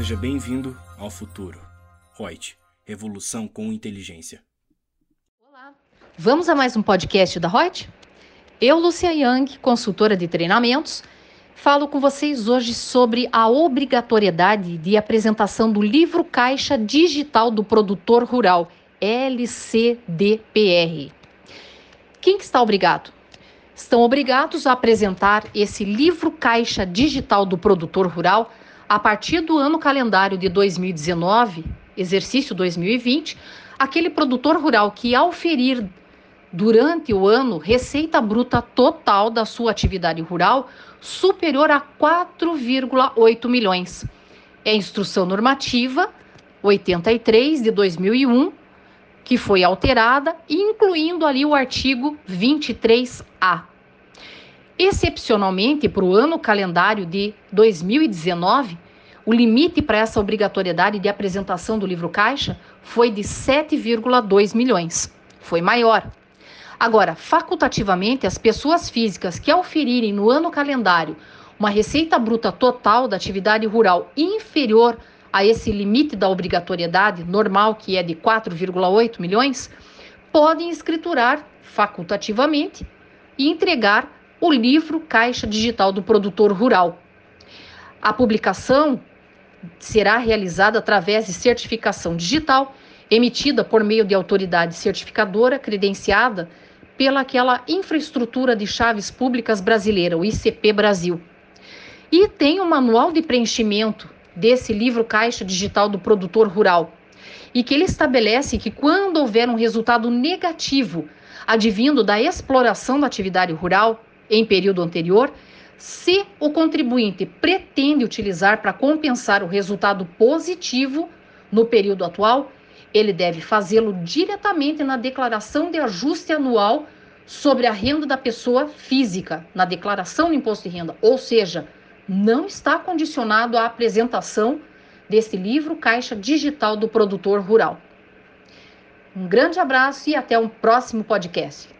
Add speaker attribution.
Speaker 1: Seja bem-vindo ao futuro. Reut, revolução com inteligência.
Speaker 2: Olá. Vamos a mais um podcast da Reut? Eu, Lucia Yang, consultora de treinamentos, falo com vocês hoje sobre a obrigatoriedade de apresentação do livro caixa digital do produtor rural, LCDPR. Quem que está obrigado? Estão obrigados a apresentar esse livro caixa digital do produtor rural a partir do ano calendário de 2019, exercício 2020, aquele produtor rural que ao ferir durante o ano receita bruta total da sua atividade rural superior a 4,8 milhões. É a instrução normativa 83 de 2001 que foi alterada, incluindo ali o artigo 23A. Excepcionalmente, para o ano calendário de 2019, o limite para essa obrigatoriedade de apresentação do livro caixa foi de 7,2 milhões. Foi maior. Agora, facultativamente, as pessoas físicas que oferirem no ano calendário uma receita bruta total da atividade rural inferior a esse limite da obrigatoriedade normal, que é de 4,8 milhões, podem escriturar facultativamente e entregar o livro Caixa Digital do Produtor Rural. A publicação será realizada através de certificação digital emitida por meio de autoridade certificadora credenciada pela aquela infraestrutura de chaves públicas brasileira, o ICP Brasil. E tem um manual de preenchimento desse livro Caixa Digital do Produtor Rural, e que ele estabelece que quando houver um resultado negativo advindo da exploração da atividade rural em período anterior, se o contribuinte pretende utilizar para compensar o resultado positivo no período atual, ele deve fazê-lo diretamente na declaração de ajuste anual sobre a renda da pessoa física, na declaração do imposto de renda, ou seja, não está condicionado à apresentação desse livro Caixa Digital do Produtor Rural. Um grande abraço e até um próximo podcast.